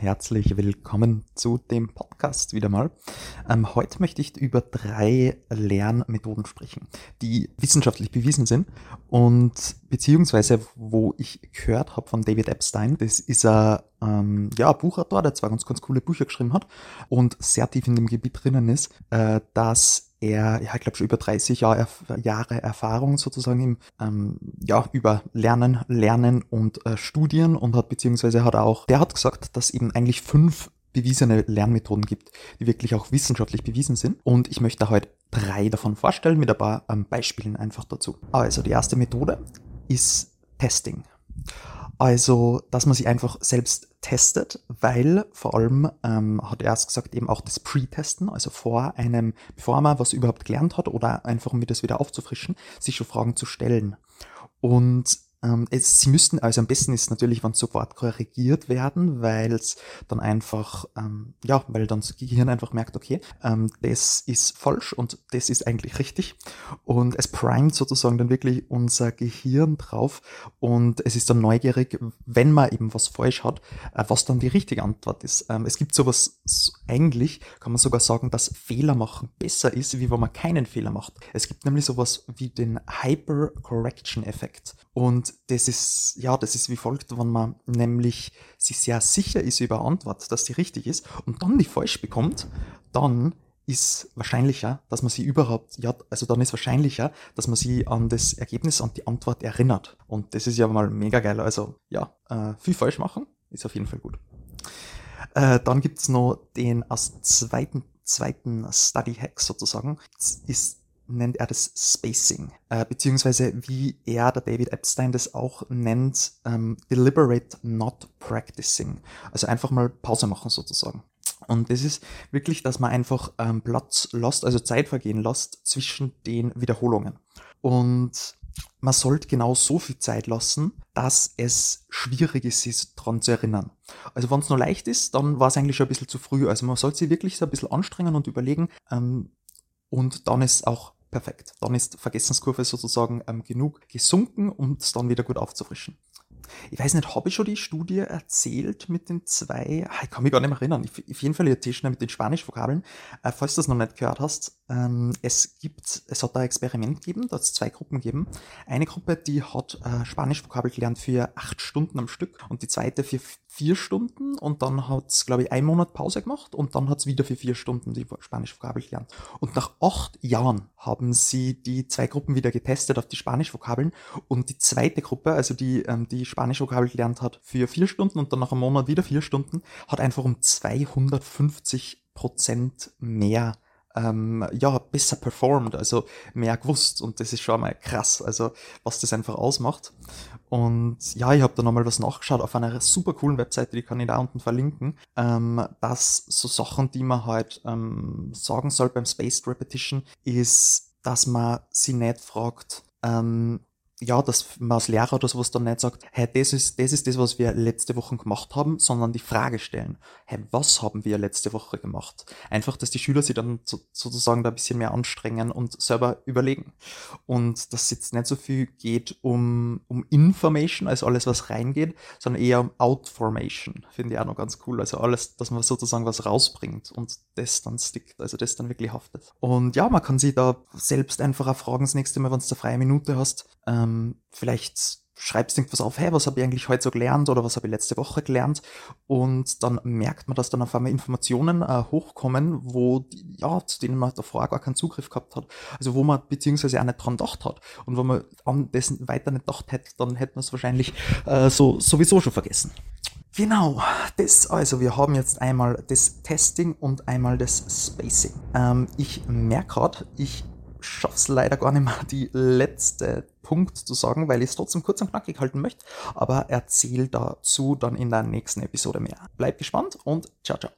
Herzlich willkommen zu dem Podcast wieder mal. Ähm, heute möchte ich über drei Lernmethoden sprechen, die wissenschaftlich bewiesen sind und beziehungsweise wo ich gehört habe von David Epstein, das ist ein ähm, ja, Buchautor, der zwar ganz, ganz coole Bücher geschrieben hat und sehr tief in dem Gebiet drinnen ist, äh, dass er, ja, ich glaube schon über 30 Jahre, Jahre Erfahrung sozusagen im, ähm, ja, über Lernen, Lernen und äh, Studien und hat beziehungsweise hat auch, der hat gesagt, dass eben eigentlich fünf bewiesene Lernmethoden gibt, die wirklich auch wissenschaftlich bewiesen sind. Und ich möchte heute drei davon vorstellen mit ein paar ähm, Beispielen einfach dazu. Also die erste Methode ist Testing. Also, dass man sich einfach selbst testet, weil vor allem, ähm, hat er erst gesagt, eben auch das Pre-Testen, also vor einem, bevor man was überhaupt gelernt hat oder einfach um das wieder aufzufrischen, sich schon Fragen zu stellen. Und ähm, es, sie müssten, also am besten ist natürlich, wenn sofort korrigiert werden, weil es dann einfach, ähm, ja, weil dann das Gehirn einfach merkt, okay, ähm, das ist falsch und das ist eigentlich richtig. Und es primet sozusagen dann wirklich unser Gehirn drauf und es ist dann neugierig, wenn man eben was falsch hat, äh, was dann die richtige Antwort ist. Ähm, es gibt sowas, so, eigentlich kann man sogar sagen, dass Fehler machen besser ist, wie wenn man keinen Fehler macht. Es gibt nämlich sowas wie den Hyper-Correction-Effekt. Und das ist, ja, das ist wie folgt, wenn man nämlich sich sehr sicher ist über Antwort, dass die richtig ist und dann die falsch bekommt, dann ist wahrscheinlicher, dass man sie überhaupt, ja, also dann ist wahrscheinlicher, dass man sie an das Ergebnis, an die Antwort erinnert. Und das ist ja mal mega geil. Also ja, äh, viel falsch machen ist auf jeden Fall gut. Äh, dann gibt's noch den als zweiten, zweiten Study Hack sozusagen, ist nennt er das Spacing, äh, beziehungsweise wie er, der David Epstein, das auch nennt, ähm, deliberate not practicing. Also einfach mal Pause machen sozusagen. Und das ist wirklich, dass man einfach ähm, Platz lässt, also Zeit vergehen lässt zwischen den Wiederholungen. Und man sollte genau so viel Zeit lassen, dass es schwierig ist, sich daran zu erinnern. Also wenn es nur leicht ist, dann war es eigentlich schon ein bisschen zu früh. Also man sollte sich wirklich so ein bisschen anstrengen und überlegen. Ähm, und dann ist auch perfekt. Dann ist Vergessenskurve sozusagen ähm, genug gesunken, um es dann wieder gut aufzufrischen. Ich weiß nicht, habe ich schon die Studie erzählt mit den zwei? Ah, ich kann mich gar nicht mehr erinnern. auf jeden Fall erzähle schnell mit den Spanisch-Vokabeln. Äh, falls du das noch nicht gehört hast, ähm, es gibt, es hat da ein Experiment gegeben, da hat es zwei Gruppen gegeben. Eine Gruppe, die hat äh, Spanisch-Vokabel gelernt für acht Stunden am Stück und die zweite für vier Stunden und dann hat es, glaube ich, einen Monat Pause gemacht und dann hat es wieder für vier Stunden die Spanisch-Vokabel gelernt. Und nach acht Jahren haben sie die zwei Gruppen wieder getestet auf die Spanisch-Vokabeln und die zweite Gruppe, also die, ähm, die Spanisch-Vokabel gelernt hat für vier Stunden und dann nach einem Monat wieder vier Stunden, hat einfach um 250 Prozent mehr ähm, ja, besser performt, also mehr gewusst. Und das ist schon einmal krass, also was das einfach ausmacht. Und ja, ich habe da nochmal was nachgeschaut auf einer super coolen Webseite, die kann ich da unten verlinken, ähm, dass so Sachen, die man halt ähm, sagen soll beim Spaced Repetition, ist, dass man sie nicht fragt, ähm, ja, dass man als Lehrer oder sowas dann nicht sagt, hey, das ist, das ist das, was wir letzte Woche gemacht haben, sondern die Frage stellen, hey, was haben wir letzte Woche gemacht? Einfach, dass die Schüler sich dann so, sozusagen da ein bisschen mehr anstrengen und selber überlegen. Und dass es jetzt nicht so viel geht um, um Information, also alles, was reingeht, sondern eher um Outformation. Finde ich auch noch ganz cool. Also alles, dass man sozusagen was rausbringt und das dann stickt, also das dann wirklich haftet. Und ja, man kann sich da selbst einfach auch fragen, das nächste Mal, wenn du eine freie Minute hast, ähm, vielleicht schreibst du irgendwas auf, hey, was habe ich eigentlich heute so gelernt oder was habe ich letzte Woche gelernt und dann merkt man, dass dann auf einmal Informationen äh, hochkommen, wo die, ja, zu denen man davor gar keinen Zugriff gehabt hat, also wo man beziehungsweise auch nicht dran gedacht hat und wenn man an dessen weiter nicht gedacht hätte, dann hätte man es wahrscheinlich äh, so sowieso schon vergessen. Genau, das also, wir haben jetzt einmal das Testing und einmal das Spacing. Ähm, ich merke gerade, ich schaff's leider gar nicht mehr, die letzte Punkt zu sagen, weil ich es trotzdem kurz und knackig halten möchte, aber erzähl dazu dann in der nächsten Episode mehr. Bleib gespannt und ciao, ciao.